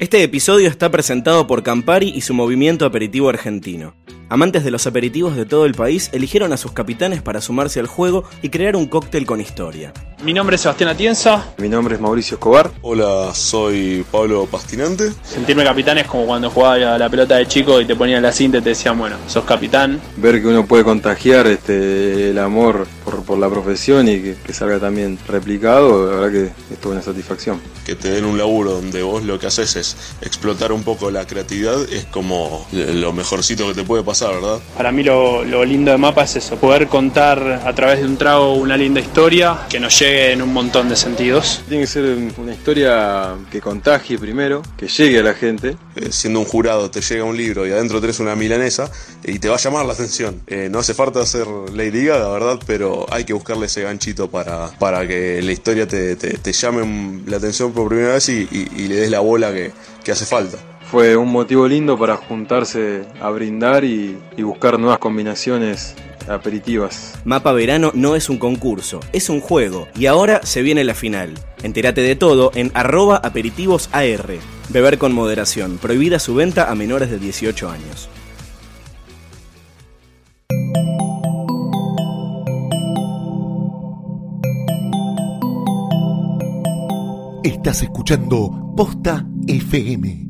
Este episodio está presentado por Campari y su movimiento aperitivo argentino. Amantes de los aperitivos de todo el país eligieron a sus capitanes para sumarse al juego y crear un cóctel con historia. Mi nombre es Sebastián Atienza. Mi nombre es Mauricio Escobar. Hola, soy Pablo Pastinante. Sentirme capitán es como cuando jugaba a la pelota de chico y te ponían la cinta y te decían, bueno, sos capitán. Ver que uno puede contagiar este, el amor por, por la profesión y que, que, salga también replicado, la verdad que es toda una satisfacción. Que te den un laburo donde vos lo que haces es explotar un poco la creatividad, es como lo mejorcito que te puede pasar, ¿verdad? Para mí lo, lo lindo de Mapa es eso, poder contar a través de un trago una linda historia que nos llegue en un montón de sentidos. Tiene que ser una historia que contagie primero, que llegue a la gente. Eh, siendo un jurado te llega un libro y adentro tenés una milanesa y te va a llamar la atención. Eh, no hace falta hacer Lady Gaga, ¿verdad? Pero hay que buscarle ese ganchito para, para que la historia te, te, te llame la atención por primera vez y, y, y le des la bola que, que hace falta fue un motivo lindo para juntarse a brindar y, y, buscar nuevas combinaciones aperitivas. Mapa Verano no es un concurso, es un juego y ahora se viene la final. Entérate de todo en arroba aperitivosAR. Beber con moderación, prohibida su venta a menores de 18 años. Estás escuchando Posta FM,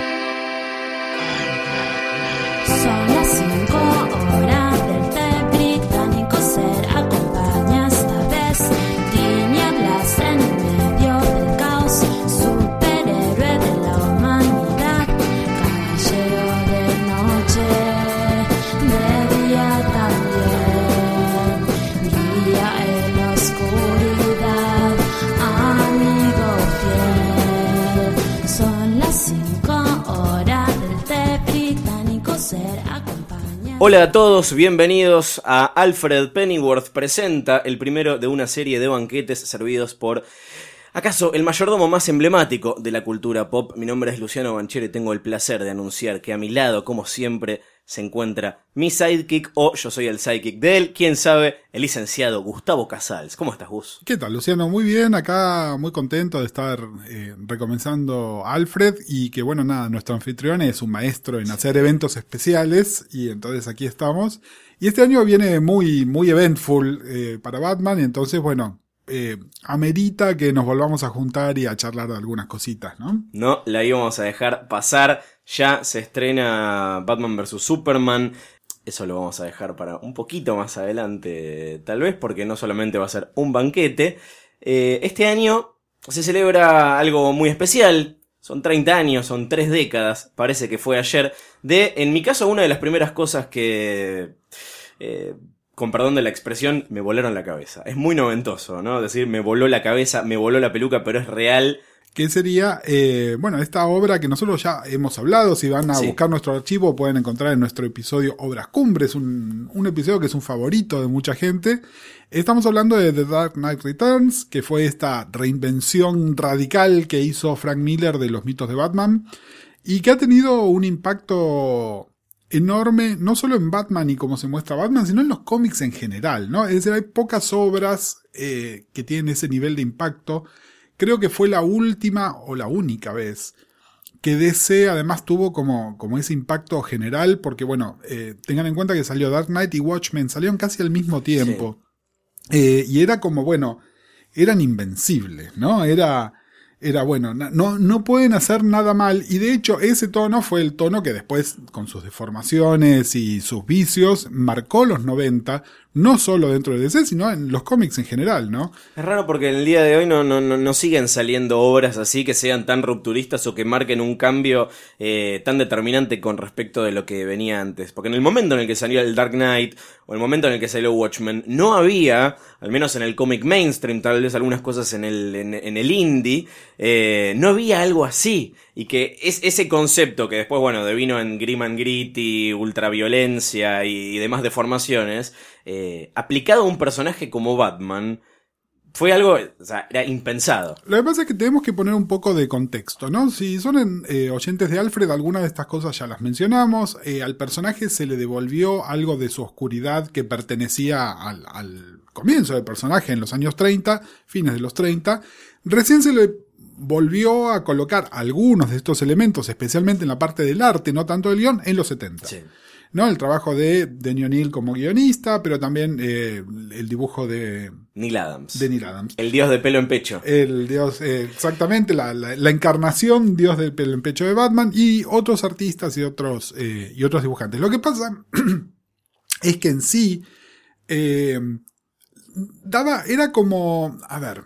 Son las cinco horas del ser acompaña. Hola a todos, bienvenidos a Alfred Pennyworth presenta el primero de una serie de banquetes servidos por acaso el mayordomo más emblemático de la cultura pop. Mi nombre es Luciano Banchero y tengo el placer de anunciar que a mi lado, como siempre, se encuentra mi sidekick o yo soy el sidekick de él, quién sabe, el licenciado Gustavo Casals. ¿Cómo estás, Gus? ¿Qué tal, Luciano? Muy bien, acá muy contento de estar eh, recomenzando Alfred y que bueno, nada, nuestro anfitrión es un maestro en hacer eventos especiales y entonces aquí estamos. Y este año viene muy, muy eventful eh, para Batman y entonces bueno, eh, amerita que nos volvamos a juntar y a charlar de algunas cositas, ¿no? No, la íbamos a dejar pasar. Ya se estrena Batman vs. Superman. Eso lo vamos a dejar para un poquito más adelante, tal vez, porque no solamente va a ser un banquete. Eh, este año se celebra algo muy especial. Son 30 años, son 3 décadas, parece que fue ayer, de, en mi caso, una de las primeras cosas que... Eh, con perdón de la expresión, me volaron la cabeza. Es muy noventoso, ¿no? Decir, me voló la cabeza, me voló la peluca, pero es real. Que sería, eh, bueno, esta obra que nosotros ya hemos hablado, si van a Sí. buscar nuestro archivo pueden encontrar en nuestro episodio Obras Cumbres, un, un episodio que es un favorito de mucha gente. Estamos hablando de The Dark Knight Returns, que fue esta reinvención radical que hizo Frank Miller de los mitos de Batman, y que ha tenido un impacto enorme, no solo en Batman y cómo se muestra Batman, sino en los cómics en general, ¿no? Es decir, hay pocas obras eh, que tienen ese nivel de impacto. Creo que fue la última o la única vez que DC además tuvo como, como ese impacto general, porque bueno, eh, tengan en cuenta que salió Dark Knight y Watchmen, salieron casi al mismo tiempo. Eh, y era como, bueno, eran invencibles, ¿no? Era, era bueno, no, no pueden hacer nada mal y de hecho ese tono fue el tono que después con sus deformaciones y sus vicios marcó los 90, no solo dentro de DC, sino en los cómics en general, ¿no? Es raro porque en el día de hoy no, no, no, no siguen saliendo obras así que sean tan rupturistas o que marquen un cambio eh, tan determinante con respecto de lo que venía antes. Porque en el momento en el que salió el Dark Knight o el momento en el que salió Watchmen, no había, al menos en el cómic mainstream, tal vez algunas cosas en el, en, el indie, eh, no había algo así. Y que es ese concepto que después, bueno, devino en Grim and Gritty, ultraviolencia y, y demás deformaciones, eh, aplicado a un personaje como Batman, fue algo, o sea, era impensado. Lo que pasa es que tenemos que poner un poco de contexto, ¿no? Si son en, eh, oyentes de Alfred, algunas de estas cosas ya las mencionamos. Eh, al personaje se le devolvió algo de su oscuridad que pertenecía al, al comienzo del personaje en los años 30, fines de los 30. Recién se le volvió a colocar algunos de estos elementos, especialmente en la parte del arte, no tanto del guion, en los 70. ¿No? El trabajo de Denny O'Neill como guionista, pero también eh, el dibujo de, Neil Adams. de Neil Adams. El dios de pelo en pecho. El dios, eh, exactamente, la, la- la encarnación dios del pelo en pecho de Batman y otros artistas y otros, eh, y otros dibujantes. Lo que pasa es que en sí daba, era como, a ver,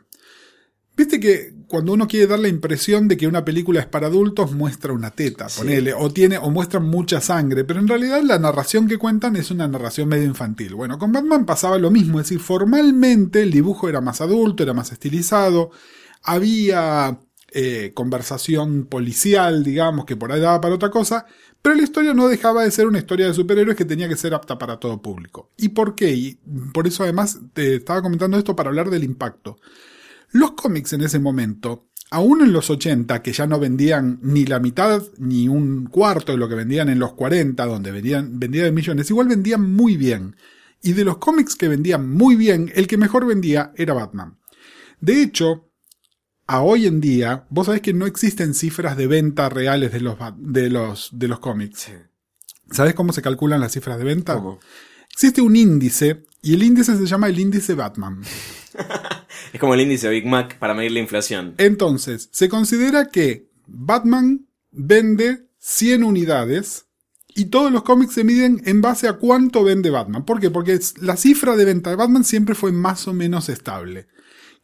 viste que cuando uno quiere dar la impresión de que una película es para adultos muestra una teta, ponele, o tiene, o muestra mucha sangre, pero en realidad la narración que cuentan es una narración medio infantil. Bueno, con Batman pasaba lo mismo, es decir, formalmente el dibujo era más adulto, era más estilizado, había eh, conversación policial, digamos, que por ahí daba para otra cosa, pero la historia no dejaba de ser una historia de superhéroes que tenía que ser apta para todo público. ¿Y por qué? Y por eso además te estaba comentando esto para hablar del impacto. Los cómics en ese momento, aún en los 80, que ya no vendían ni la mitad ni un cuarto de lo que vendían en los 40, donde vendían, vendían millones, igual vendían muy bien. Y de los cómics que vendían muy bien, el que mejor vendía era Batman. De hecho, a hoy en día, vos sabés que no existen cifras de venta reales de los, de los, de los cómics. ¿Sabés cómo se calculan las cifras de venta? Existe un índice, y el índice se llama el índice Batman. Es como el índice Big Mac para medir la inflación. Entonces, se considera que Batman vende 100 unidades y todos los cómics se miden en base a cuánto vende Batman. ¿Por qué? Porque la cifra de venta de Batman siempre fue más o menos estable.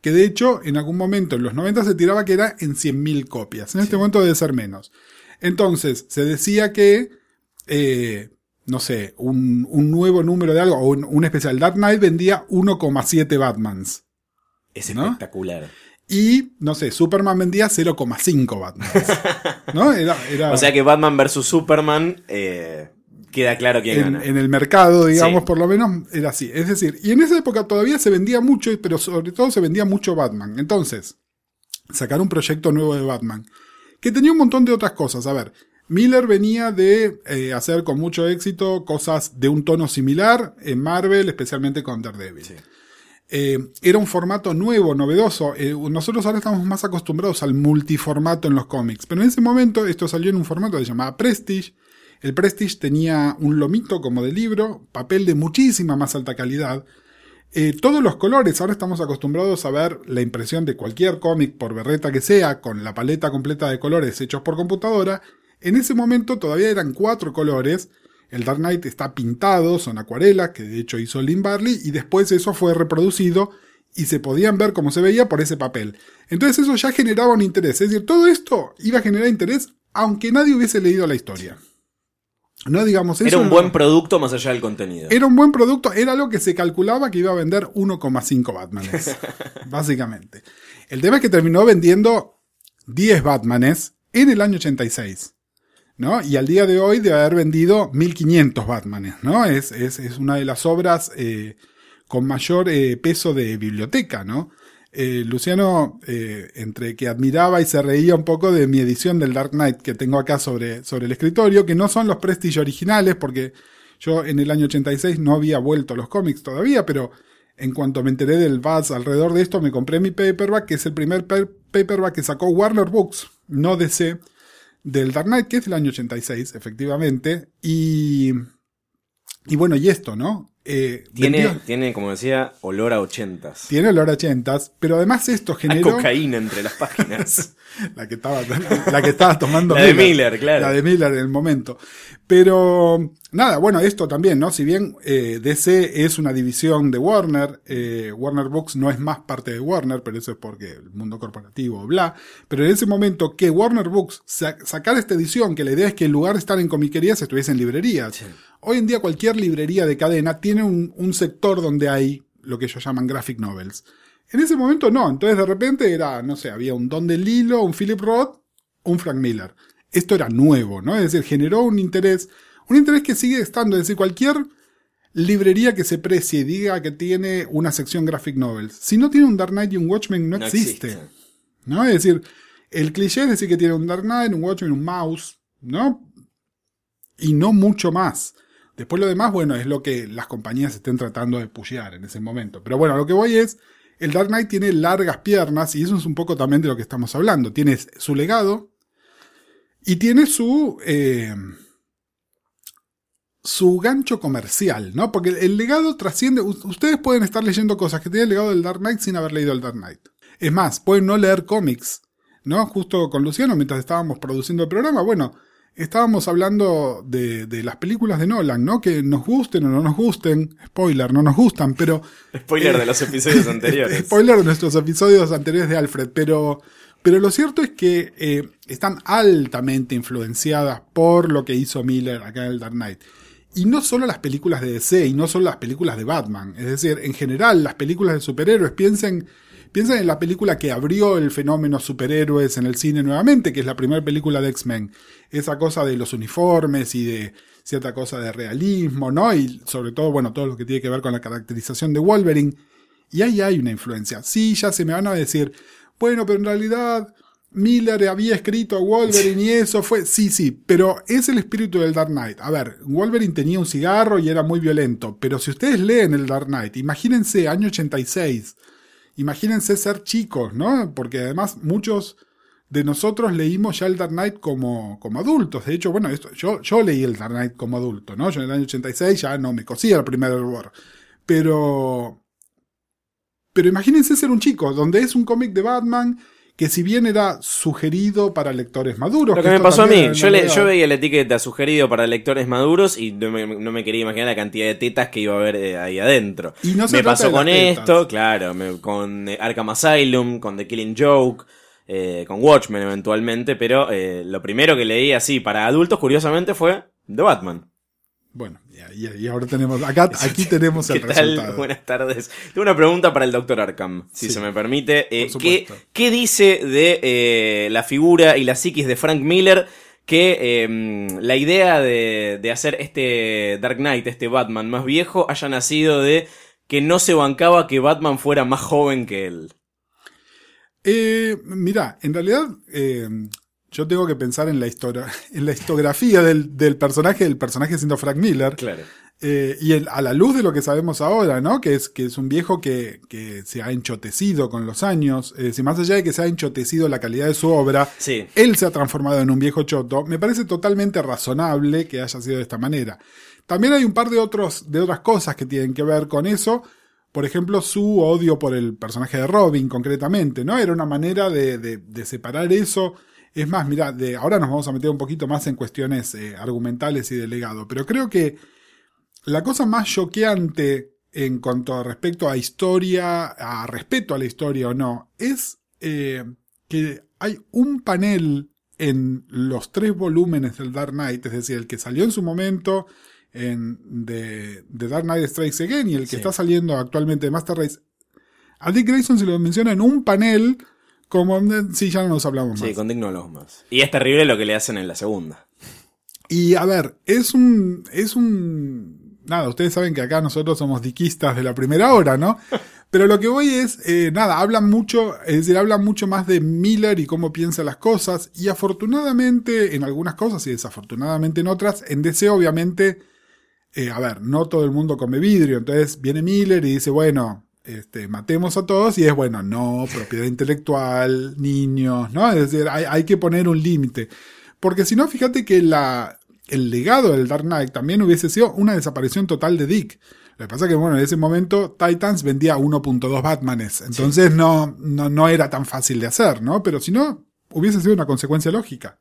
Que de hecho, en algún momento, en los 90 se tiraba que era en 100.000 copias. En este momento debe ser menos. Entonces, se decía que, eh, no sé, un, un nuevo número de algo, o un, un especial Dark Knight vendía 1,7 Batmans. Es ¿No? espectacular. Y, no sé, Superman vendía 0,5 Batman. ¿No? Era, era O sea que Batman vs Superman eh, queda claro quién en, gana. en el mercado, digamos, Sí. por lo menos era así. Es decir, y en esa época todavía se vendía mucho, pero sobre todo se vendía mucho Batman. Entonces, sacar un proyecto nuevo de Batman, que tenía un montón de otras cosas. A ver, Miller venía de eh, hacer con mucho éxito cosas de un tono similar en Marvel, especialmente con Daredevil. Eh, era un formato nuevo, novedoso. Eh, nosotros ahora estamos más acostumbrados al multiformato en los cómics, pero en ese momento esto salió en un formato que se llamaba Prestige. El Prestige tenía un lomito como de libro, papel de muchísima más alta calidad. Eh, todos los colores, ahora estamos acostumbrados a ver la impresión de cualquier cómic, por berreta que sea, con la paleta completa de colores hechos por computadora. En ese momento todavía eran cuatro colores. El Dark Knight está pintado, son acuarelas, que de hecho hizo Lynn Barley, y después eso fue reproducido y se podían ver como se veía por ese papel. Entonces eso ya generaba un interés. Es decir, todo esto iba a generar interés aunque nadie hubiese leído la historia. No digamos eso. Era un buen producto más allá del contenido. era un buen producto, era lo que se calculaba que iba a vender 1,5 Batmanes. básicamente. El tema es que terminó vendiendo 10 Batmanes en el año 86. ¿No? Y al día de hoy debe haber vendido 1500 Batmanes, ¿no? Es, es, es una de las obras eh, con mayor eh, peso de biblioteca, ¿no? Eh, Luciano, entre que admiraba y se reía un poco de mi edición del Dark Knight que tengo acá sobre, sobre el escritorio, que no son los Prestige originales, porque yo en el año 86 no había vuelto a los cómics todavía, pero en cuanto me enteré del buzz alrededor de esto, me compré mi paperback, que es el primer pa- paperback que sacó Warner Books, no DC, del Dark Knight, que es del año 86, efectivamente. Y, y bueno, y esto, ¿no? Eh, Tiene, vendió- tiene, como decía, olor a ochentas. tiene olor a ochentas, pero además esto Hay generó cocaína entre las páginas. la que estaba la que estaba tomando La de Miller, claro. la de Miller en el momento. Pero nada, bueno, esto también, ¿no? Si bien eh, DC es una división de Warner, eh, Warner Books no es más parte de Warner, pero eso es porque el mundo corporativo, bla. Pero en ese momento que Warner Books sa- sacara esta edición, que la idea es que en lugar de estar en comiquerías estuviese en librerías. Hoy en día cualquier librería de cadena tiene un, un sector donde hay lo que ellos llaman graphic novels. En ese momento no, entonces de repente era, no sé, había un Don DeLillo, un Philip Roth, un Frank Miller. Esto era nuevo, ¿no? Es decir, generó un interés, un interés que sigue estando, es decir, cualquier librería que se precie y diga que tiene una sección graphic novels, si no tiene un Dark Knight y un Watchmen no, No existe. existe. ¿No? Es decir, el cliché es decir que tiene un Dark Knight, un Watchmen, un Mouse, ¿no? Y no mucho más. Después lo demás, bueno, es lo que las compañías estén tratando de pushear en ese momento. Pero bueno, lo que voy es, el Dark Knight tiene largas piernas y eso es un poco también de lo que estamos hablando. Tiene su legado y tiene su... eh, su gancho comercial, ¿no? Porque el, legado trasciende. Ustedes pueden estar leyendo cosas que tienen el legado del Dark Knight sin haber leído el Dark Knight. Es más, pueden no leer cómics, ¿no? Justo con Luciano, mientras estábamos produciendo el programa, bueno, estábamos hablando de, de las películas de Nolan, ¿no? Que nos gusten o no nos gusten, spoiler, no nos gustan, pero Spoiler de los episodios anteriores. Spoiler de nuestros episodios anteriores de Alfred, pero, pero lo cierto es que eh, están altamente influenciadas por lo que hizo Miller acá en el Dark Knight. Y no solo las películas de DC y no solo las películas de Batman. Es decir, en general, las películas de superhéroes, piensen, piensen en la película que abrió el fenómeno superhéroes en el cine nuevamente, que es la primera película de X-Men. Esa cosa de los uniformes y de cierta cosa de realismo, ¿no? Y sobre todo, bueno, todo lo que tiene que ver con la caracterización de Wolverine. Y ahí hay una influencia. Sí, ya se me van a decir, bueno, pero en realidad Miller había escrito a Wolverine y eso fue. Sí, sí, pero es el espíritu del Dark Knight. A ver, Wolverine tenía un cigarro y era muy violento, pero si ustedes leen el Dark Knight, imagínense año 86, imagínense ser chicos, ¿no? Porque además muchos de nosotros leímos ya el Dark Knight como, como adultos. De hecho, bueno, esto, yo, yo leí el Dark Knight como adulto, ¿no? Yo en el año 86 ya no me cosía el primer error. Pero. Pero imagínense ser un chico, donde es un cómic de Batman que si bien era sugerido para lectores maduros. Lo que me pasó a mí, yo, le- yo veía la etiqueta sugerido para lectores maduros y no me, no me quería imaginar la cantidad de tetas que iba a haber eh, ahí adentro. Y no se me pasó con tetas. esto, claro, me- con eh, Arkham Asylum, con The Killing Joke, eh, con Watchmen eventualmente, pero eh, lo primero que leí así para adultos, curiosamente, fue The Batman. Bueno, y, ahora tenemos. Acá, aquí tenemos el ¿Qué tal? resultado. Buenas tardes. Tengo una pregunta para el Dr. Arkham, si Sí, se me permite. Eh, por ¿qué, qué dice de eh, la figura y la psiquis de Frank Miller que eh, la idea de, de hacer este Dark Knight, este Batman más viejo, haya nacido de que no se bancaba que Batman fuera más joven que él? Eh, mira, en realidad eh, yo tengo que pensar en la historia, en la historiografía del, del personaje, del personaje siendo Frank Miller. Claro. Eh, y el- a la luz de lo que sabemos ahora, ¿no? Que es, que es un viejo que, que se ha enchotecido con los años. Es decir, más allá de que se ha enchotecido la calidad de su obra, Sí. él se ha transformado en un viejo choto. Me parece totalmente razonable que haya sido de esta manera. También hay un par de, otros, de otras cosas que tienen que ver con eso. Por ejemplo, su odio por el personaje de Robin, concretamente, ¿no? Era una manera de, de- de separar eso. Es más, mira, de, ahora nos vamos a meter un poquito más en cuestiones eh, argumentales y de legado, pero creo que la cosa más choqueante en cuanto a respecto a historia, a respeto a la historia o no, es eh, que hay un panel en los tres volúmenes del Dark Knight, es decir, el que salió en su momento en de, de Dark Knight Strikes Again y el que Sí. está saliendo actualmente de Master Race. A Dick Grayson se lo menciona en un panel como... Sí, ya no nos hablamos más. Sí, con Dick no hablamos más. Y es terrible lo que le hacen en la segunda. Y a ver, es un. Es un. Nada, ustedes saben que acá nosotros somos diquistas de la primera hora, ¿no? Pero lo que voy es, eh, nada, hablan mucho, es decir, hablan mucho más de Miller y cómo piensa las cosas. Y afortunadamente en algunas cosas y desafortunadamente en otras, en DC obviamente, eh, a ver, no todo el mundo come vidrio. Entonces viene Miller y dice, bueno, este, matemos a todos y es bueno, no, propiedad intelectual, niños, ¿no? Es decir, hay, hay que poner un límite. Porque si no, fíjate que la, el legado del Dark Knight también hubiese sido una desaparición total de Dick. Lo que pasa es que, bueno, en ese momento Titans vendía 1.2 Batmanes, entonces no, no, no era tan fácil de hacer, ¿no? Pero si no, hubiese sido una consecuencia lógica.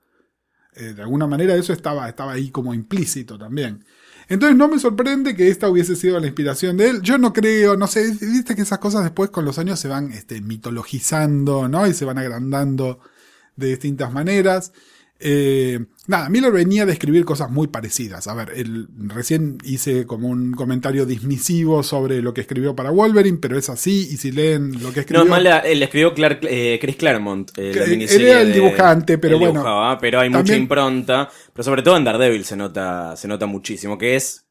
Eh, de alguna manera eso estaba, estaba ahí como implícito también. Entonces no me sorprende que esta hubiese sido la inspiración de él. Yo no creo, no sé, viste que esas cosas después con los años se van este, mitologizando, ¿no? Y se van agrandando de distintas maneras. Eh, nada, Miller venía de escribir cosas muy parecidas. A ver, él, recién hice como un comentario dismisivo sobre lo que escribió para Wolverine, pero es así, y si leen lo que escribió... No, es mala, él escribió Clark- eh, Chris Claremont. eh, la él era el dibujante, pero bueno, dibujaba, pero hay mucha impronta. Pero sobre todo en Daredevil se nota, se nota muchísimo. Que es.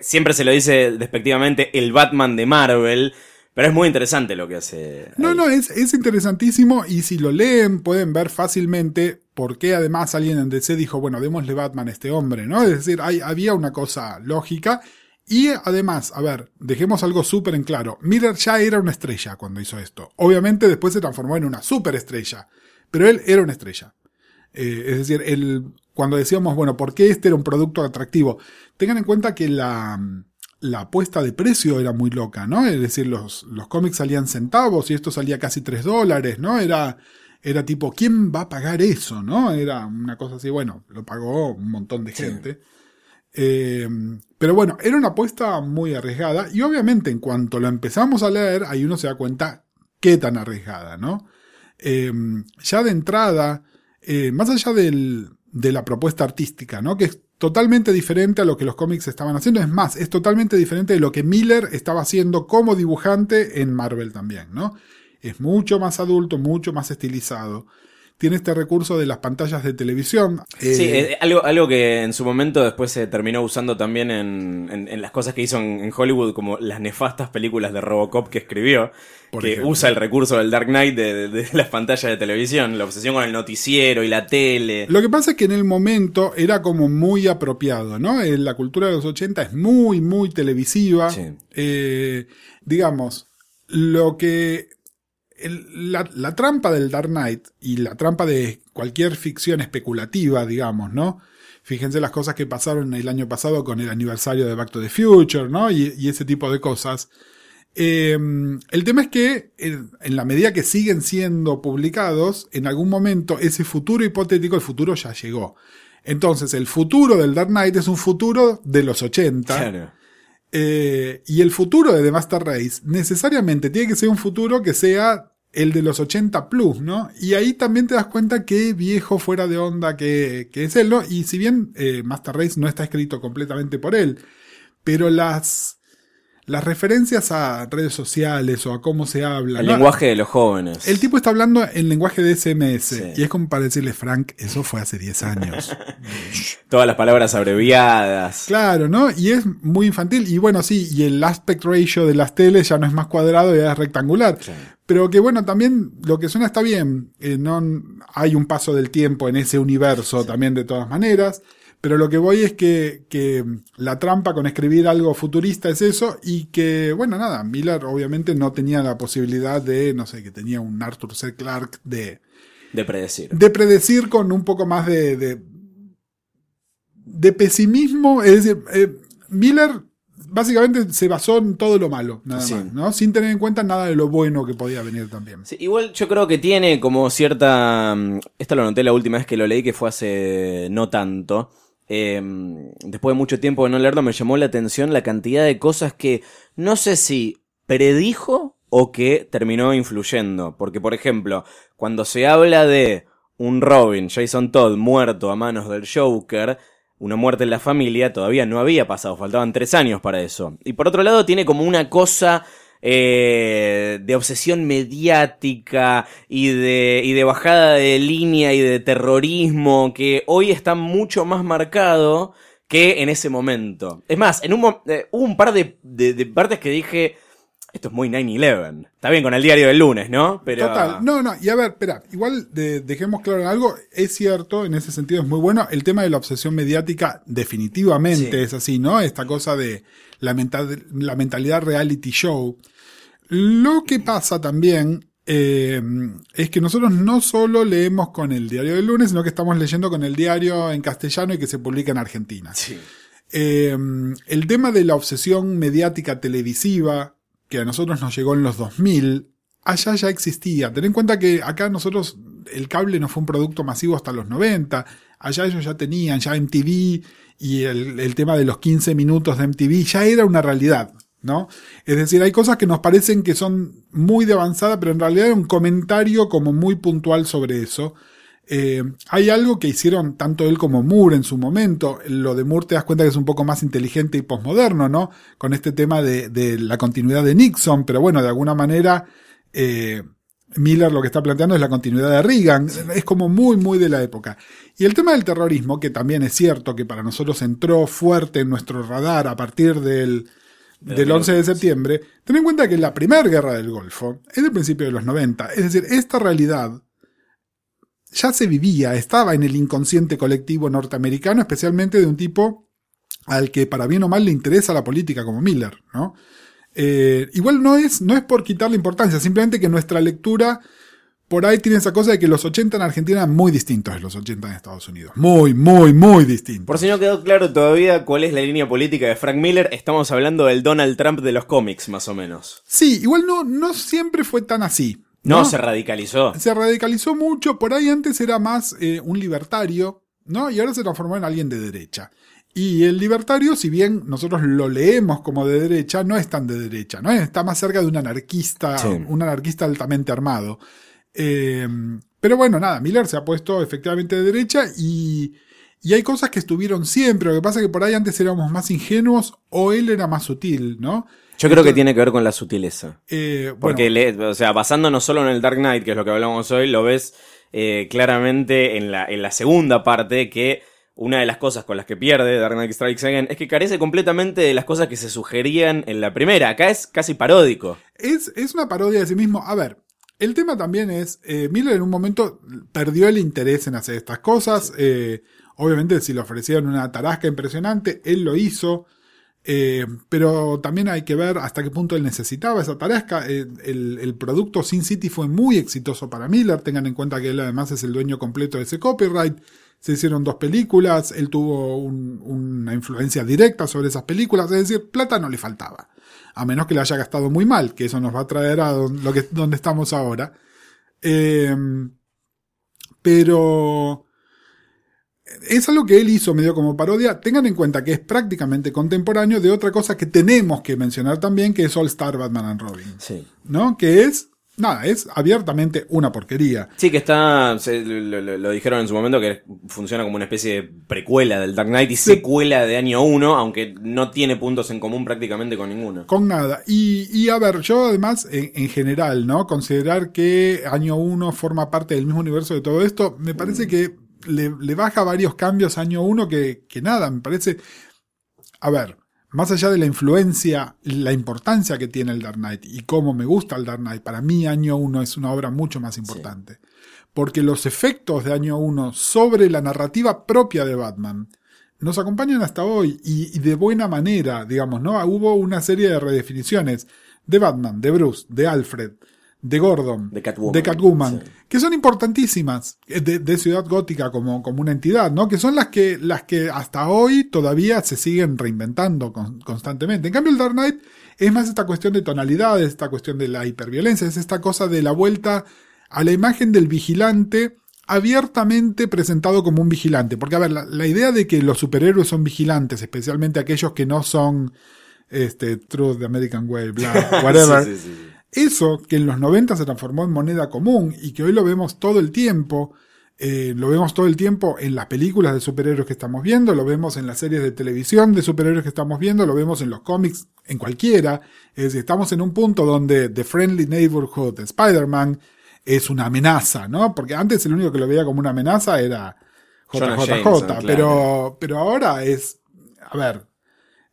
Siempre se lo dice despectivamente el Batman de Marvel. Pero es muy interesante lo que hace. No, no, es, es interesantísimo y si lo leen pueden ver fácilmente por qué además alguien en DC dijo, bueno, démosle Batman a este hombre, ¿no? Es decir, hay, había una cosa lógica y además, a ver, dejemos algo súper en claro, Miller ya era una estrella cuando hizo esto. Obviamente después se transformó en una superestrella, pero él era una estrella. Eh, es decir, él, cuando decíamos, bueno, ¿por qué este era un producto atractivo? Tengan en cuenta que la, la apuesta de precio era muy loca, ¿no? Es decir, los, los cómics salían centavos y esto salía casi 3 dólares, ¿no? Era, era tipo, ¿quién va a pagar eso, no? Era una cosa así, bueno, lo pagó un montón de gente. Eh, pero bueno, era una apuesta muy arriesgada y obviamente en cuanto lo empezamos a leer, ahí uno se da cuenta qué tan arriesgada, ¿no? Eh, ya de entrada, eh, más allá del- de la propuesta artística, ¿no? Que es totalmente diferente a lo que los cómics estaban haciendo. Es más, es totalmente diferente de lo que Miller estaba haciendo como dibujante en Marvel también, ¿no? Es mucho más adulto, mucho más estilizado. Tiene este recurso de las pantallas de televisión. Sí, Eh, eh, algo, algo que en su momento después se terminó usando también en, en- en las cosas que hizo en, en Hollywood, como las nefastas películas de Robocop que escribió, Por que ejemplo. usa el recurso del Dark Knight de, de- de las pantallas de televisión, la obsesión con el noticiero y la tele. Lo que pasa es que en el momento era como muy apropiado, ¿no? Eh, La cultura de los 80 es muy, muy televisiva. Sí. Eh, digamos, lo que. El- la, la trampa del Dark Knight y la trampa de cualquier ficción especulativa, digamos, ¿no? Fíjense las cosas que pasaron el año pasado con el aniversario de Back to the Future, ¿no? Y, y ese tipo de cosas. Eh, el tema es que en, en la medida que siguen siendo publicados, en algún momento ese futuro hipotético, el futuro ya llegó. Entonces, el futuro del Dark Knight es un futuro de los 80. Claro. eh, y el futuro de The Master Race necesariamente tiene que ser un futuro que sea el de los 80 plus, ¿no? Y ahí también te das cuenta qué viejo fuera de onda que, que es él, ¿no? Y si bien eh, Master Race no está escrito completamente por él, pero las, las referencias a redes sociales o a cómo se habla. El ¿no? lenguaje de los jóvenes. El tipo está hablando en lenguaje de SMS. Sí. Y es como para decirle, Frank, eso fue hace 10 años. Todas las palabras abreviadas. claro, ¿no? Y es muy infantil. Y bueno, sí, y el aspect ratio de las teles ya no es más cuadrado, ya es rectangular. Pero que bueno, también lo que suena está bien. Eh, no hay un paso del tiempo en ese universo también de todas maneras. Pero lo que voy es que, que la trampa con escribir algo futurista es eso y que, bueno, nada, Miller obviamente no tenía la posibilidad de, no sé, que tenía un Arthur C. Clarke de, De predecir. de predecir con un poco más de, de, de pesimismo. Es decir, eh, Miller básicamente se basó en todo lo malo, nada Sí. más, ¿no? Sin tener en cuenta nada de lo bueno que podía venir también. Sí, igual yo creo que tiene como cierta... mm, Esto lo noté la última vez que lo leí, que fue hace no tanto. Eh, después de mucho tiempo de no leerlo, me llamó la atención la cantidad de cosas que no sé si predijo o que terminó influyendo. Porque, por ejemplo, cuando se habla de un Robin, Jason Todd, muerto a manos del Joker, una muerte en la familia, todavía no había pasado, faltaban tres años para eso. Y por otro lado, tiene como una cosa eh, de obsesión mediática y de, y de bajada de línea y de terrorismo que hoy está mucho más marcado que en ese momento. Es más, en un, eh, hubo un par de, de- de partes que dije, esto es muy 9-11. Está bien con el diario del lunes, ¿no? Pero... Total, no, no, y a ver, espera, igual de- dejemos claro algo, es cierto, en ese sentido es muy bueno, el tema de la obsesión mediática definitivamente Sí. es así, ¿no? Esta cosa de la, mental- la mentalidad reality show. Lo que pasa también eh, es que nosotros no solo leemos con el diario del lunes, sino que estamos leyendo con el diario en castellano y que se publica en Argentina. Sí. Eh, el tema de la obsesión mediática televisiva, que a nosotros nos llegó en los 2000, allá ya existía. Ten en cuenta que acá nosotros el cable no fue un producto masivo hasta los 90, allá ellos ya tenían, ya MTV y el, el tema de los 15 minutos de MTV ya era una realidad. ¿No? Es decir, hay cosas que nos parecen que son muy de avanzada, pero en realidad hay un comentario como muy puntual sobre eso. Eh, hay algo que hicieron tanto él como Moore en su momento. Lo de Moore te das cuenta que es un poco más inteligente y posmoderno, ¿no? Con este tema de, de la continuidad de Nixon, pero bueno, de alguna manera eh, Miller lo que está planteando es la continuidad de Reagan. Es como muy, muy de la época. Y el tema del terrorismo, que también es cierto que para nosotros entró fuerte en nuestro radar a partir del, del 11 de septiembre, ten en cuenta que la primera guerra del Golfo es del principio de los 90. Es decir, esta realidad ya se vivía, estaba en el inconsciente colectivo norteamericano, especialmente de un tipo al que para bien o mal le interesa la política como Miller, ¿no? Eh, igual no es, no es por quitarle importancia, simplemente que nuestra lectura por ahí tiene esa cosa de que los 80 en Argentina eran muy distintos de los 80 en Estados Unidos. Muy, muy, muy distintos. Por si no quedó claro todavía cuál es la línea política de Frank Miller, estamos hablando del Donald Trump de los cómics, más o menos. Sí, igual no, no siempre fue tan así. No, ¿no? se radicalizó. Se radicalizó mucho, por ahí antes era más eh, un libertario, ¿no? Y ahora se transformó en alguien de derecha. Y el libertario, si bien nosotros lo leemos como de derecha, no es tan de derecha, ¿no? Está más cerca de un anarquista, Sí. un anarquista altamente armado. Eh, pero bueno, nada, Miller se ha puesto efectivamente de derecha y, y hay cosas que estuvieron siempre. Lo que pasa es que por ahí antes éramos más ingenuos o él era más sutil, ¿no? Yo creo que tiene que ver con la sutileza. Eh, bueno, Porque, le- o sea, basándonos solo en el Dark Knight, que es lo que hablamos hoy, lo ves eh, claramente en la, en la segunda parte que una de las cosas con las que pierde Dark Knight Strikes Again es que carece completamente de las cosas que se sugerían en la primera. Acá es casi paródico. Es, es una parodia de sí mismo. A ver, el tema también es, eh, Miller en un momento perdió el interés en hacer estas cosas. eh, obviamente si le ofrecieron una tarasca impresionante, él lo hizo. Eh, pero también hay que ver hasta qué punto él necesitaba esa tarasca. Eh, el, producto Sin City fue muy exitoso para Miller. Tengan en cuenta que él además es el dueño completo de ese copyright. Se hicieron dos películas, él tuvo un- una influencia directa sobre esas películas, es decir, plata no le faltaba. A menos que le haya gastado muy mal, que eso nos va a traer a donde estamos ahora. Eh, pero es algo que él hizo medio como parodia. Tengan en cuenta que es prácticamente contemporáneo de otra cosa que tenemos que mencionar también, que es All Star Batman and Robin. Sí. ¿No? Que es, nada, es abiertamente una porquería. Sí, que está. se- lo, lo- lo dijeron en su momento que funciona como una especie de precuela del Dark Knight y secuela de año 1, aunque no tiene puntos en común prácticamente con ninguno. Con nada. Y, y a ver, yo además, en, en general, ¿no? Considerar que año 1 forma parte del mismo universo de todo esto, me parece que le, le baja varios cambios año 1 que, que nada, me parece. A ver, más allá de la influencia, la importancia que tiene el Dark Knight y cómo me gusta el Dark Knight, para mí año 1 es una obra mucho más importante. Porque los efectos de año 1 sobre la narrativa propia de Batman nos acompañan hasta hoy y, y de buena manera, digamos, ¿no? Hubo una serie de redefiniciones de Batman, de Bruce, de Alfred, de Gordon, De Catwoman. de Catwoman, Sí. que son importantísimas eh, de, de Ciudad Gótica como, como una entidad, ¿no? Que son las que, las que hasta hoy todavía se siguen reinventando con- constantemente. En cambio, el Dark Knight es más esta cuestión de tonalidades, esta cuestión de la hiperviolencia, es esta cosa de la vuelta a la imagen del vigilante abiertamente presentado como un vigilante. Porque, a ver, la, la idea de que los superhéroes son vigilantes, especialmente aquellos que no son este, Truth, the American Way, bla, whatever. Sí, sí. Eso que en los 90 se transformó en moneda común y que hoy lo vemos todo el tiempo, eh, lo vemos todo el tiempo en las películas de superhéroes que estamos viendo, lo vemos en las series de televisión de superhéroes que estamos viendo, lo vemos en los cómics, en cualquiera. Es decir, estamos en un punto donde The Friendly Neighborhood de Spider-Man es una amenaza, ¿no? Porque antes el único que lo veía como una amenaza era JJJ, Jameson, claro. pero, pero ahora es, a ver,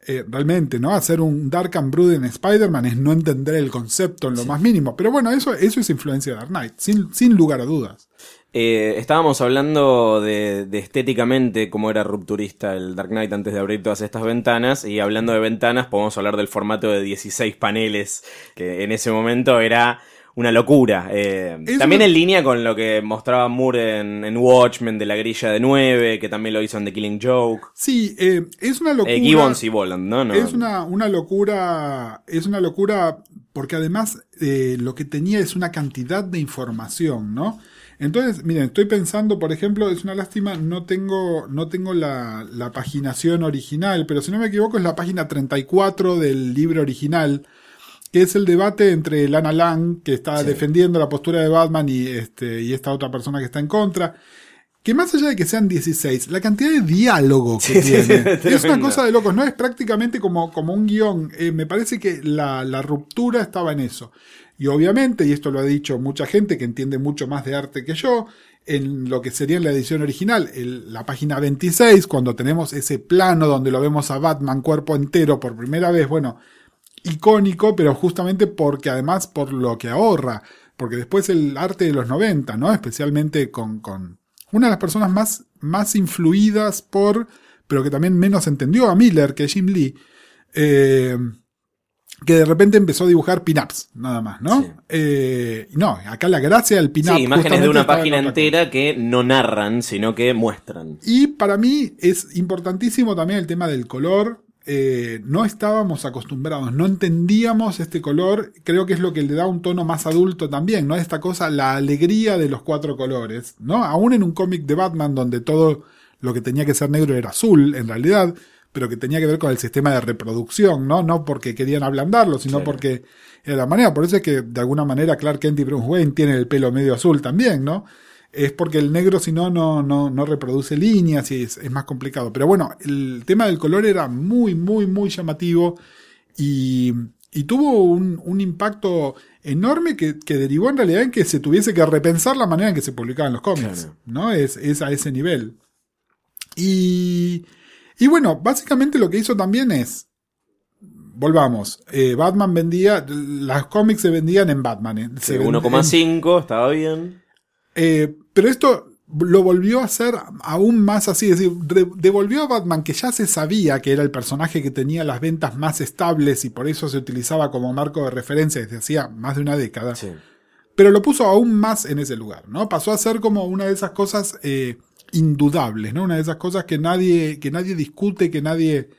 eh, realmente, ¿no? Hacer un Dark and Brood en Spider-Man es no entender el concepto en lo más mínimo. Pero bueno, eso, eso es influencia de Dark Knight, sin, sin lugar a dudas. Eh, estábamos hablando de, de estéticamente cómo era rupturista el Dark Knight antes de abrir todas estas ventanas y hablando de ventanas podemos hablar del formato de 16 paneles que en ese momento era una locura. Eh, también una- en línea con lo que mostraba Moore en, en Watchmen de la grilla de 9, que también lo hizo en The Killing Joke. Sí, eh, es una locura. Eh, Gibbons y Boland, ¿no? no Es una, una locura, es una locura porque además eh, lo que tenía es una cantidad de información, ¿no? Entonces, miren, estoy pensando, por ejemplo, es una lástima, no tengo, no tengo la, la paginación original, pero si no me equivoco es la página 34 del libro original, que es el debate entre Lana Lang, que está defendiendo la postura de Batman, y, este, y esta otra persona que está en contra. Que más allá de que sean 16, la cantidad de diálogo que Sí, tiene sí, es una cosa de locos, no es prácticamente como, como un guion. Eh, me parece que la, la ruptura estaba en eso. Y obviamente, y esto lo ha dicho mucha gente que entiende mucho más de arte que yo, en lo que sería en la edición original, el- la página 26, cuando tenemos ese plano donde lo vemos a Batman cuerpo entero por primera vez, bueno, icónico, pero justamente porque además por lo que ahorra, porque después el arte de los 90, ¿no? Especialmente con, con una de las personas más, más influidas por, pero que también menos entendió a Miller, que Jim Lee, eh, que de repente empezó a dibujar pin-ups, nada más, ¿no? Sí. Eh, no, acá la gracia del pin-up. Sí, imágenes de una en página entera que no narran, sino que muestran. Y para mí es importantísimo también el tema del color. Eh, no estábamos acostumbrados, no entendíamos este color. Creo que es lo que le da un tono más adulto también, ¿no? Esta cosa, la alegría de los cuatro colores, ¿no? Aún en un cómic de Batman donde todo lo que tenía que ser negro era azul, en realidad, pero que tenía que ver con el sistema de reproducción, ¿no? No porque querían ablandarlo, sino porque era la manera. Por eso es que de alguna manera Clark Kent y Bruce Wayne tienen el pelo medio azul también, ¿no? Es porque el negro si no, no, no, reproduce líneas y es, es más complicado. Pero bueno, el tema del color era muy, muy, muy llamativo y, y tuvo un, un impacto enorme que, que derivó en realidad en que se tuviese que repensar la manera en que se publicaban los cómics, Claro. ¿no? Es, es a ese nivel. Y, y bueno, básicamente lo que hizo también es, volvamos, eh, Batman vendía, las cómics se vendían en Batman. eh, se Sí, ven- 1,5, estaba bien. eh, pero esto lo volvió a hacer aún más así, es decir, devolvió a Batman que ya se sabía que era el personaje que tenía las ventas más estables y por eso se utilizaba como marco de referencia desde hacía más de una década, Sí. pero lo puso aún más en ese lugar, ¿no? Pasó a ser como una de esas cosas eh, indudables, ¿no? Una de esas cosas que nadie, que nadie discute, que nadie...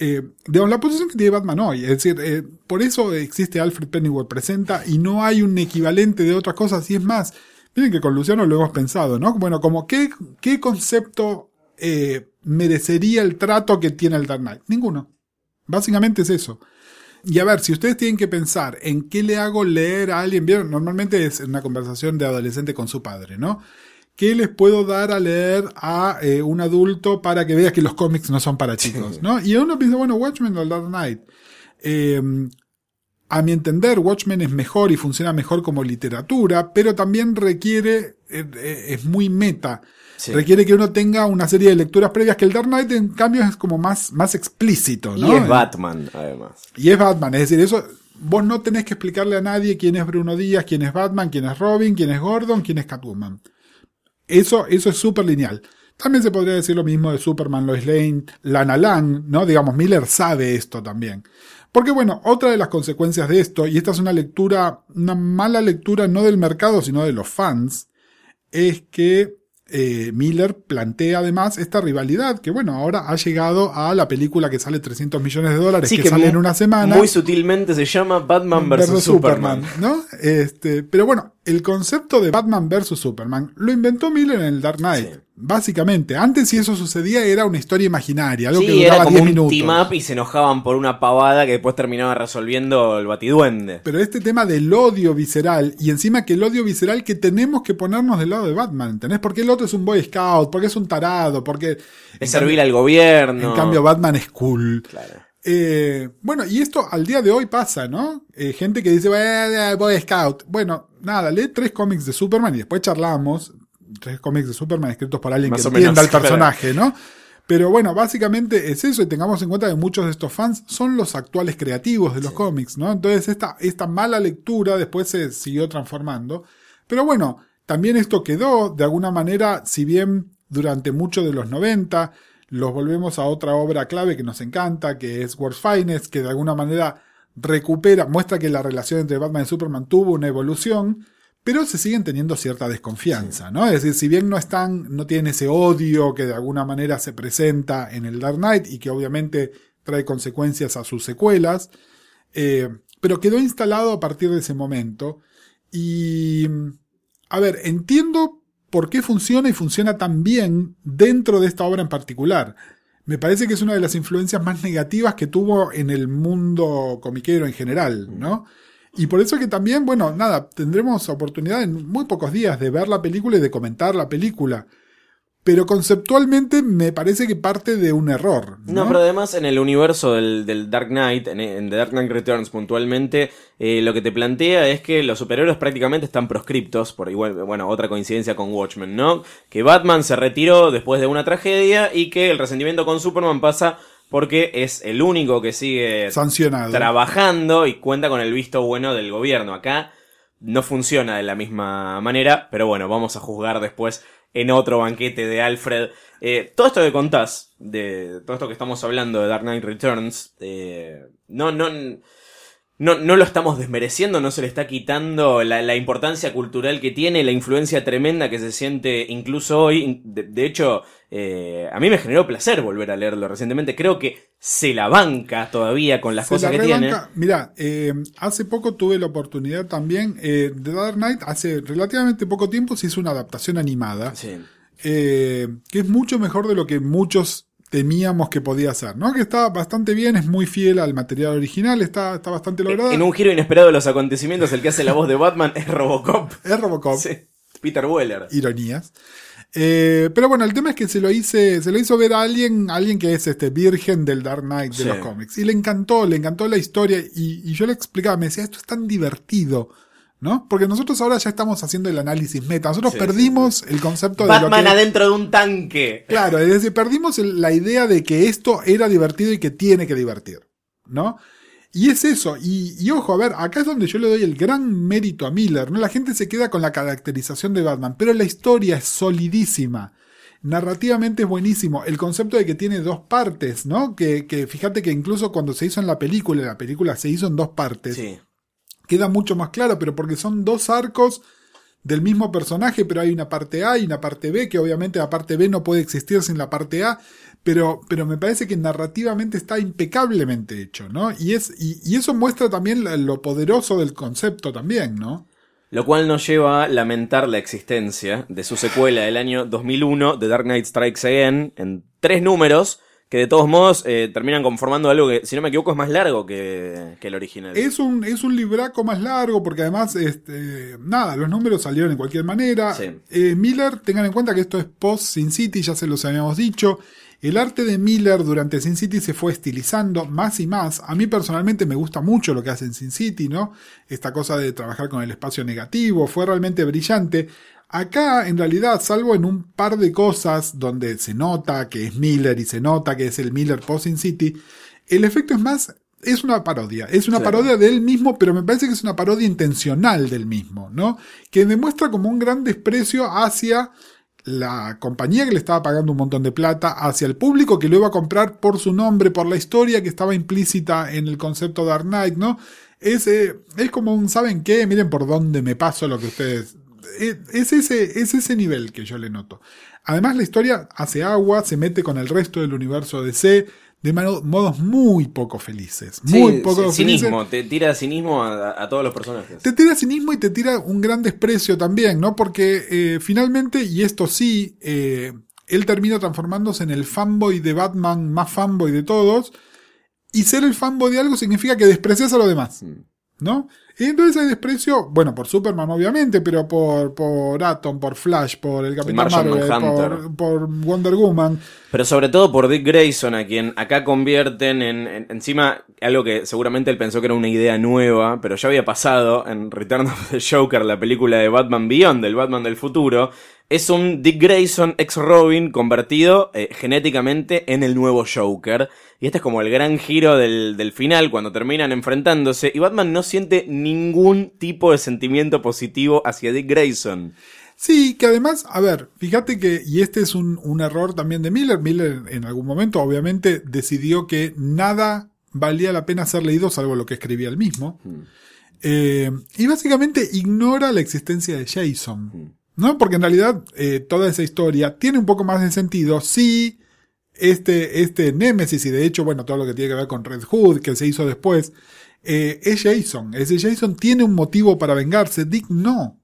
Eh, digamos, la posición que tiene Batman hoy, es decir, eh, por eso existe Alfred Pennyworth presenta y no hay un equivalente de otras cosas, y es más, miren que con Luciano lo hemos pensado, ¿no? Bueno, como qué, qué concepto eh, merecería el trato que tiene el Dark Knight? Ninguno. Básicamente es eso. Y a ver, si ustedes tienen que pensar en qué le hago leer a alguien, ¿vieron? normalmente es una conversación de adolescente con su padre, ¿no? ¿Qué les puedo dar a leer a eh, un adulto para que vea que los cómics no son para chicos? ¿no? Y uno piensa, bueno, Watchmen o Dark Knight. Eh, a mi entender, Watchmen es mejor y funciona mejor como literatura, pero también requiere, eh, eh, es muy meta. Sí. Requiere que uno tenga una serie de lecturas previas que el Dark Knight, en cambio, es como más, más explícito, ¿no? Y es Batman, además. Y es Batman, es decir, eso vos no tenés que explicarle a nadie quién es Bruno Díaz, quién es Batman, quién es Robin, quién es Gordon, quién es Catwoman. Eso, eso es súper lineal. También se podría decir lo mismo de Superman, Lois Lane, Lana Lang, ¿no? Digamos, Miller sabe esto también. Porque bueno, otra de las consecuencias de esto, y esta es una lectura, una mala lectura no del mercado, sino de los fans, es que eh, Miller plantea además esta rivalidad que bueno, ahora ha llegado a la película que sale 300 millones de dólares, Sí, que, que sale en mu- una semana. Muy sutilmente se llama Batman vs. Superman. ¿no? Este, pero bueno, el concepto de Batman vs Superman lo inventó Miller en el Dark Knight. Sí. Básicamente, antes si eso sucedía era una historia imaginaria, algo que Sí, era duraba como 10 un minutos. team up y se enojaban por una pavada que después terminaba resolviendo el batiduende. Pero este tema del odio visceral, y encima que el odio visceral que tenemos que ponernos del lado de Batman, ¿entendés? Porque el otro es un boy scout, porque es un tarado, porque... Es servir al gobierno. En cambio, Batman es cool. Claro. Eh, bueno, y esto al día de hoy pasa, ¿no? Eh, gente que dice, "Eh, Boy Scout. Bueno, nada, lee tres cómics de Superman y después charlamos. Tres cómics de Superman escritos por alguien Más que menos, entienda al claro. personaje, ¿no? Pero bueno, básicamente es eso y tengamos en cuenta que muchos de estos fans son los actuales creativos de los cómics, ¿no? Entonces esta, esta mala lectura después se siguió transformando. Pero bueno, también esto quedó de alguna manera, si bien durante mucho de los 90 los volvemos a otra obra clave que nos encanta, que es World's Finest, que de alguna manera recupera, muestra que la relación entre Batman y Superman tuvo una evolución, pero se siguen teniendo cierta desconfianza, ¿no? Es decir, si bien no están, no tienen ese odio que de alguna manera se presenta en el Dark Knight y que obviamente trae consecuencias a sus secuelas, eh, pero quedó instalado a partir de ese momento. Y, a ver, entiendo por qué funciona y funciona tan bien dentro de esta obra en particular. Me parece que es una de las influencias más negativas que tuvo en el mundo comiquero en general, ¿no? Y por eso que también, bueno, nada, tendremos oportunidad en muy pocos días de ver la película y de comentar la película. Pero conceptualmente me parece que parte de un error. No, pero además en el universo del, Dark Knight, en, en The Dark Knight Returns puntualmente, eh, lo que te plantea es que los superhéroes prácticamente están proscriptos, por igual, bueno, otra coincidencia con Watchmen, ¿no? Que Batman se retiró después de una tragedia y que el resentimiento con Superman pasa porque es el único que sigue sancionado. trabajando y cuenta con el visto bueno del gobierno. Acá no funciona de la misma manera, pero bueno, vamos a juzgar después en otro banquete de Alfred. Eh, todo esto que contás, de todo esto que estamos hablando de Dark Knight Returns, eh, no, no, no, no lo estamos desmereciendo, no se le está quitando la, la importancia cultural que tiene, la influencia tremenda que se siente incluso hoy. De, de hecho, eh, a mí me generó placer volver a leerlo recientemente. Creo que se la banca todavía con las Se cosas la que tiene. Mirá, eh, hace poco tuve la oportunidad también, eh, de Dark Knight, hace relativamente poco tiempo se hizo una adaptación animada, Sí. eh, que es mucho mejor de lo que muchos temíamos que podía ser, ¿no? Que está bastante bien, es muy fiel al material original, está, está bastante lograda. En un giro inesperado de los acontecimientos, el que hace la voz de Batman es Robocop. Es Robocop, Sí. Peter Weller. ironías. Eh, pero bueno, el tema es que se lo hice, se lo hizo ver a alguien, a alguien que es este virgen del Dark Knight de Sí. los cómics. Y le encantó, le encantó la historia. Y, y yo le explicaba, me decía, esto es tan divertido. ¿No? Porque nosotros ahora ya estamos haciendo el análisis meta. Nosotros Sí, perdimos el concepto de lo Batman adentro de un tanque. Claro, es decir, perdimos el- la idea de que esto era divertido y que tiene que divertir. ¿No? Y es eso, y, y ojo, a ver, acá es donde yo le doy el gran mérito a Miller, ¿no? La gente se queda con la caracterización de Batman, pero la historia es solidísima. Narrativamente es buenísimo. El concepto de que tiene dos partes, ¿no? Que, que fíjate que incluso cuando se hizo en la película, la película se hizo en dos partes, Sí. Queda mucho más claro, pero porque son dos arcos del mismo personaje, pero hay una parte A y una parte B, que obviamente la parte B no puede existir sin la parte A, pero, pero me parece que narrativamente está impecablemente hecho, ¿no? Y, es, y, eso muestra también lo poderoso del concepto también, ¿no? Lo cual nos lleva a lamentar la existencia de su secuela del año 2001, The Dark Knight Strikes Again, en tres números, que de todos modos eh, terminan conformando algo que, si no me equivoco, es más largo que, que el original. Es un, es un libraco más largo, porque además, este, nada, los números salieron de cualquier manera. Sí. Eh, Miller, tengan en cuenta que esto es post Sin City, ya se los habíamos dicho. El arte de Miller durante Sin City se fue estilizando más y más. A mí personalmente me gusta mucho lo que hace en Sin City, ¿no? Esta cosa de trabajar con el espacio negativo, fue realmente brillante. Acá, en realidad, salvo en un par de cosas donde se nota que es Miller y se nota que es el Miller post Sin City, el efecto es más es una parodia, es una Claro. parodia de él mismo, pero me parece que es una parodia intencional del mismo, ¿no? Que demuestra como un gran desprecio hacia la compañía que le estaba pagando un montón de plata, hacia el público que lo iba a comprar por su nombre, por la historia que estaba implícita en el concepto Dark Knight, ¿no? Es, eh, es como un, ¿saben qué? Miren por dónde me paso lo que ustedes... Es, es ese, es ese nivel que yo le noto. Además la historia hace agua, se mete con el resto del universo DC de modos muy poco felices. Sí, Muy poco sí, felices. cinismo, te tira cinismo a, a todos los personajes. Te tira cinismo y te tira un gran desprecio también, ¿no? Porque eh, finalmente, y esto sí, eh, él termina transformándose en el fanboy de Batman más fanboy de todos. Y ser el fanboy de algo significa que desprecias a lo demás, Mm. ¿No? Y entonces hay desprecio, bueno, por Superman obviamente, pero por, por Atom, por Flash, por el Capitán Marvel, por, por Wonder Woman. Pero sobre todo por Dick Grayson, a quien acá convierten en, en- encima algo que seguramente él pensó que era una idea nueva, pero ya había pasado en Return of the Joker, la película de Batman Beyond, del Batman del futuro. Es un Dick Grayson ex Robin convertido eh, genéticamente en el nuevo Joker. Y este es como el gran giro del, del final, cuando terminan enfrentándose. Y Batman no siente ningún tipo de sentimiento positivo hacia Dick Grayson. Sí, que además, a ver, fíjate que, y este es un, un error también de Miller, Miller en algún momento obviamente decidió que nada valía la pena ser leído, salvo lo que escribía él mismo. Eh, y básicamente ignora la existencia de Jason. ¿No? Porque en realidad eh, toda esa historia tiene un poco más de sentido si este, este Nemesis, y de hecho, bueno, todo lo que tiene que ver con Red Hood, que se hizo después, eh, es Jason. Ese Jason tiene un motivo para vengarse, Dick no.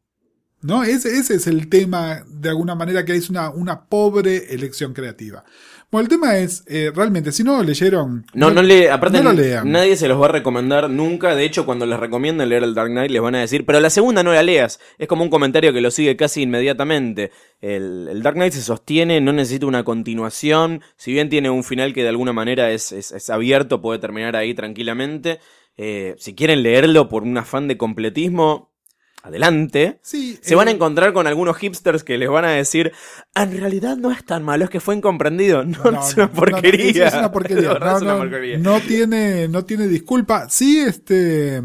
¿No? Ese, ese es el tema, de alguna manera, que es una, una pobre elección creativa. Bueno, el tema es, eh, realmente, si no lo leyeron. No, no le, aparte no lo lean. nadie se los va a recomendar nunca. De hecho, cuando les recomienden leer el Dark Knight, les van a decir, pero la segunda no la leas. Es como un comentario que lo sigue casi inmediatamente. El, el Dark Knight se sostiene, no necesita una continuación. Si bien tiene un final que de alguna manera es, es, es abierto, puede terminar ahí tranquilamente. Eh, si quieren leerlo por un afán de completismo, adelante. Sí, Se van a eh, encontrar con algunos hipsters que les van a decir, en realidad no es tan malo, es que fue incomprendido. No, No, es una porquería. no, es una porquería. No, es una no, porquería. no tiene, no tiene disculpa. Sí, este,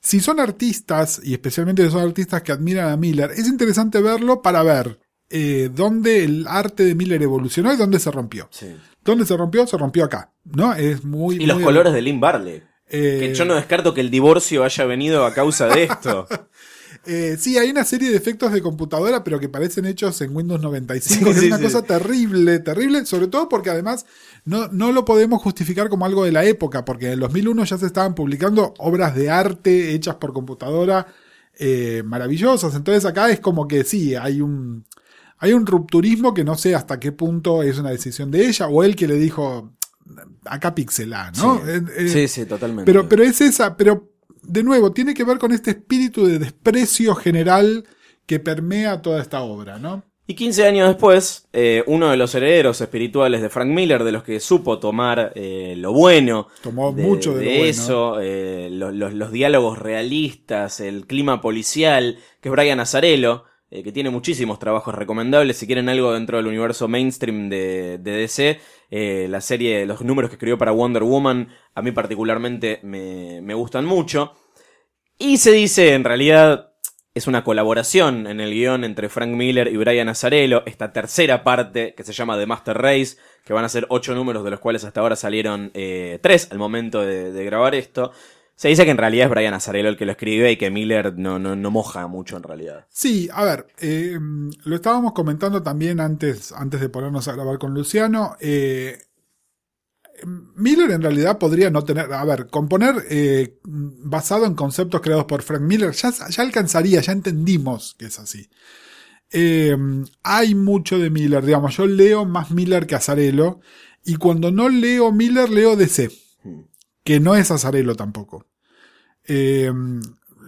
si son artistas, y especialmente si son artistas que admiran a Miller, es interesante verlo para ver eh, dónde el arte de Miller evolucionó y dónde se rompió. Sí. ¿Dónde se rompió? Se rompió acá. ¿No? Es muy. Y los colores de Lynn Barley. eh, Que yo no descarto que el divorcio haya venido a causa de esto. Eh, sí, hay una serie de efectos de computadora, pero que parecen hechos en Windows 95. Sí, que es una sí. cosa terrible, terrible, sobre todo porque además no, no lo podemos justificar como algo de la época, porque en el 2001 ya se estaban publicando obras de arte hechas por computadora eh, maravillosas. Entonces acá es como que sí, hay un, hay un rupturismo que no sé hasta qué punto es una decisión de ella o él que le dijo, acá pixelá, ¿no? Sí. Eh, sí, sí, totalmente. pero, pero es esa, pero de nuevo, tiene que ver con este espíritu de desprecio general que permea toda esta obra, ¿no? Y 15 años después, eh, uno de los herederos espirituales de Frank Miller, de los que supo tomar eh, lo bueno, Tomó de, mucho de, lo bueno. eso, eh, los, los- los diálogos realistas, el clima policial, que es Brian Azarello, eh, que tiene muchísimos trabajos recomendables. Si quieren algo dentro del universo mainstream de, DC, eh, la serie, los números que escribió para Wonder Woman, a mí particularmente me, gustan mucho. Y se dice, en realidad, es una colaboración en el guion entre Frank Miller y Brian Azarello, esta tercera parte que se llama The Master Race, que van a ser ocho números de los cuales hasta ahora salieron eh, tres al momento de grabar esto. Se dice que en realidad es Brian Azarello el que lo escribe y que Miller no, no, no moja mucho en realidad. Sí, a ver, eh, lo estábamos comentando también antes, antes de ponernos a grabar con Luciano. eh, Miller en realidad podría no tener, a ver, componer eh, basado en conceptos creados por Frank Miller ya, ya alcanzaría, ya entendimos que es así. Eh, hay mucho de Miller, digamos, yo leo más Miller que Azarelo y cuando no leo Miller leo DC, que no es Azarelo tampoco. Eh,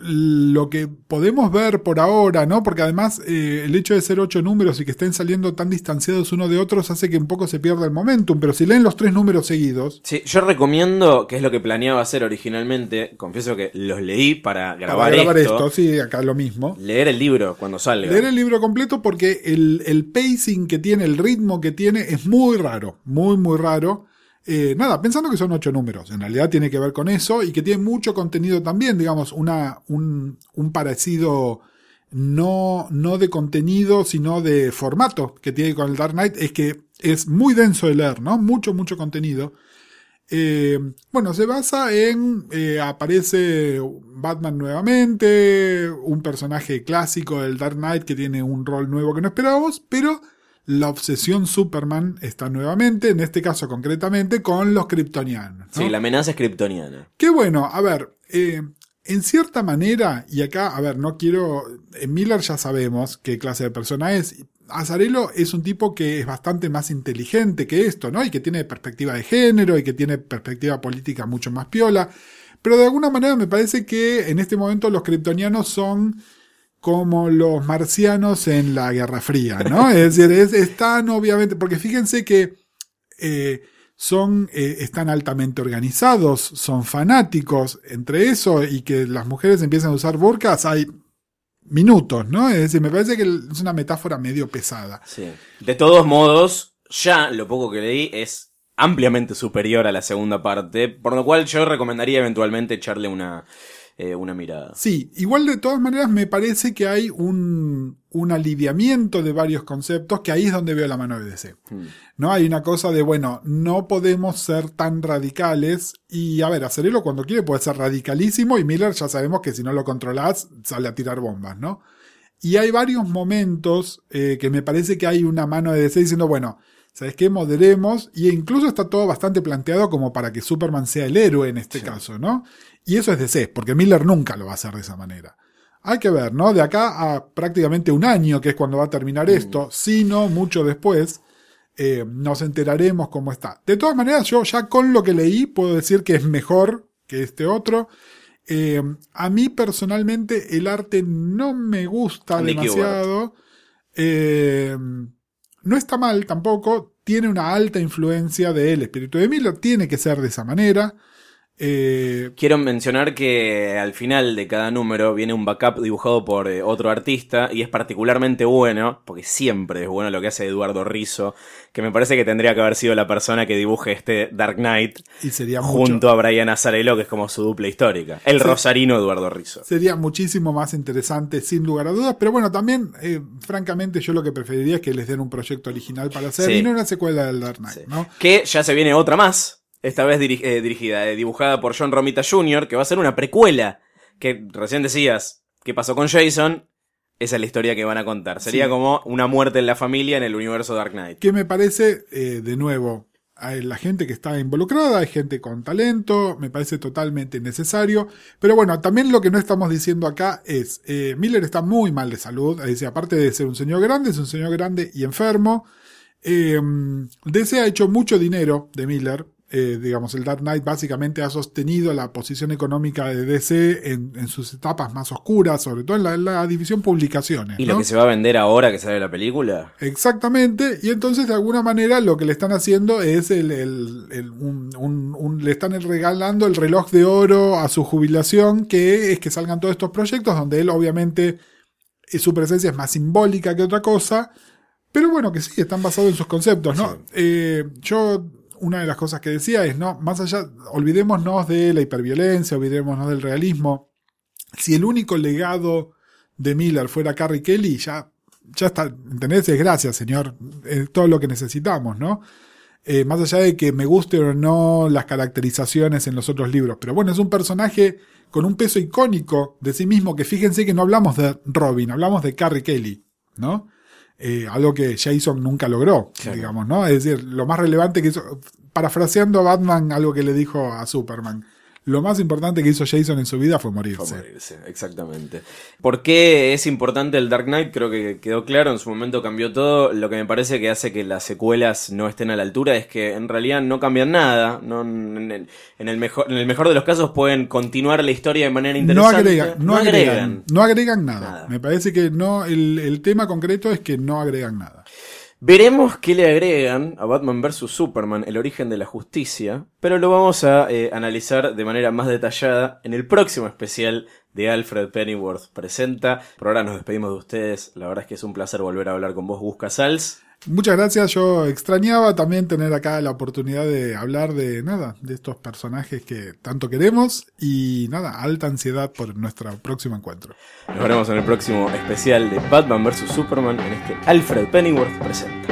lo que podemos ver por ahora, ¿no? Porque además eh, el hecho de ser ocho números y que estén saliendo tan distanciados uno de otros hace que un poco se pierda el momentum, pero si leen los tres números seguidos, Sí, yo recomiendo, que es lo que planeaba hacer originalmente, confieso que los leí para grabar, para grabar esto, esto, sí, acá lo mismo. leer el libro cuando salga. Leer el libro completo porque el, el pacing que tiene, el ritmo que tiene es muy raro, muy, muy raro. Eh, nada, pensando que son ocho números, en realidad tiene que ver con eso y que tiene mucho contenido también, digamos, una, un, un parecido no, no de contenido, sino de formato que tiene con el Dark Knight, es que es muy denso de leer, ¿no? Mucho, mucho contenido. Eh, bueno, se basa en. eh, aparece Batman nuevamente, un personaje clásico del Dark Knight que tiene un rol nuevo que no esperábamos, pero la obsesión Superman está nuevamente, en este caso concretamente, con los kryptonianos. ¿no? Sí, la amenaza es kryptoniana. Qué bueno, a ver, eh, en cierta manera, y acá, a ver, no quiero. En Miller ya sabemos qué clase de persona es. Azarelo es un tipo que es bastante más inteligente que esto, ¿no? Y que tiene perspectiva de género y que tiene perspectiva política mucho más piola. Pero de alguna manera me parece que en este momento los kryptonianos son como los marcianos en la Guerra Fría, ¿no? es decir, es, están obviamente, porque fíjense que eh, son, eh, están altamente organizados, son fanáticos, entre eso y que las mujeres empiezan a usar burkas hay minutos, ¿no? Es decir, me parece que es una metáfora medio pesada. Sí. De todos modos, ya lo poco que leí es ampliamente superior a la segunda parte, por lo cual yo recomendaría eventualmente echarle una, eh, una mirada. Sí, igual de todas maneras me parece que hay un, un aliviamiento de varios conceptos que ahí es donde veo la mano de DC. Hmm. ¿No? Hay una cosa de, bueno, no podemos ser tan radicales y, a ver, Acerelo cuando quiere puede ser radicalísimo y Miller ya sabemos que si no lo controlás sale a tirar bombas, ¿no? Y hay varios momentos eh, que me parece que hay una mano de DC diciendo, bueno, ¿sabes qué? Moderemos. Y incluso está todo bastante planteado como para que Superman sea el héroe en este caso, ¿no? Y eso es DC, porque Miller nunca lo va a hacer de esa manera. Hay que ver, ¿no? De acá a prácticamente un año, que es cuando va a terminar esto, si no mucho después, eh, nos enteraremos cómo está. De todas maneras, yo ya con lo que leí puedo decir que es mejor que este otro. Eh, a mí personalmente el arte no me gusta demasiado. Eh, no está mal tampoco. Tiene una alta influencia del espíritu de Miller. Tiene que ser de esa manera. Eh, Quiero mencionar que al final de cada número viene un backup dibujado por eh, otro artista y es particularmente bueno, porque siempre es bueno lo que hace Eduardo Rizzo, que me parece que tendría que haber sido la persona que dibuje este Dark Knight y sería junto mucho, a Brian Azarello, que es como su dupla histórica. El Sí. rosarino Eduardo Rizzo. sería muchísimo más interesante sin lugar a dudas. Pero bueno, también, eh, francamente, yo lo que preferiría es que les den un proyecto original para hacer Sí. y no una secuela del Dark Knight, Sí. ¿no? Que ya se viene otra más, esta vez diri- eh, dirigida, eh, dibujada por John Romita Jr., que va a ser una precuela. Que recién decías, ¿qué pasó con Jason? Esa es la historia que van a contar. Sería Sí. como una muerte en la familia en el universo Dark Knight. que me parece, eh, de nuevo, hay la gente que está involucrada, hay gente con talento, me parece totalmente necesario. Pero bueno, también lo que no estamos diciendo acá es, eh, Miller está muy mal de salud, es decir, aparte de ser un señor grande, es un señor grande y enfermo. Eh, DC ha hecho mucho dinero de Miller. Eh, digamos, el Dark Knight básicamente ha sostenido la posición económica de DC en, en sus etapas más oscuras, sobre todo en la, en la división publicaciones. Y lo que se va a vender ahora que sale la película. Exactamente, y entonces de alguna manera lo que le están haciendo es el, el- el- un- un- un- le están regalando el reloj de oro a su jubilación, que es que salgan todos estos proyectos donde él obviamente eh, su presencia es más simbólica que otra cosa, pero bueno, que sí, están basados en sus conceptos, ¿no? Eh, yo, una de las cosas que decía es, no, más allá, olvidémonos de la hiperviolencia, olvidémonos del realismo. Si el único legado de Miller fuera Carrie Kelly, ya, ya está, ¿entendés? Es gracias, señor, es todo lo que necesitamos, ¿no? Eh, más allá de que me guste o no las caracterizaciones en los otros libros, pero bueno, es un personaje con un peso icónico de sí mismo, que fíjense que no hablamos de Robin, hablamos de Carrie Kelly, ¿no? Eh, algo que Jason nunca logró, digamos, ¿no? Es decir, lo más relevante que hizo, parafraseando a Batman, algo que le dijo a Superman, lo más importante que hizo Jason en su vida fue morirse. Fue morirse, exactamente. ¿Por qué es importante el Dark Knight? Creo que quedó claro, en su momento cambió todo. Lo que me parece que hace que las secuelas no estén a la altura es que en realidad no cambian nada. No, en, el, en el mejor, en el mejor de los casos pueden continuar la historia de manera No interesante. agregan, no, agregan, no agregan nada. Nada. Me parece que no, el, el tema concreto es que no agregan nada. Veremos qué le agregan a Batman vs. Superman, el origen de la justicia, pero lo vamos a eh, analizar de manera más detallada en el próximo especial de Alfred Pennyworth Presenta. Por ahora nos despedimos de ustedes, la verdad es que es un placer volver a hablar con vos, Gus Casals. Muchas gracias, yo extrañaba también tener acá la oportunidad de hablar de nada, de estos personajes que tanto queremos y nada, alta ansiedad por nuestro próximo encuentro. Nos veremos en el próximo especial de Batman vs. Superman en este Alfred Pennyworth Presenta.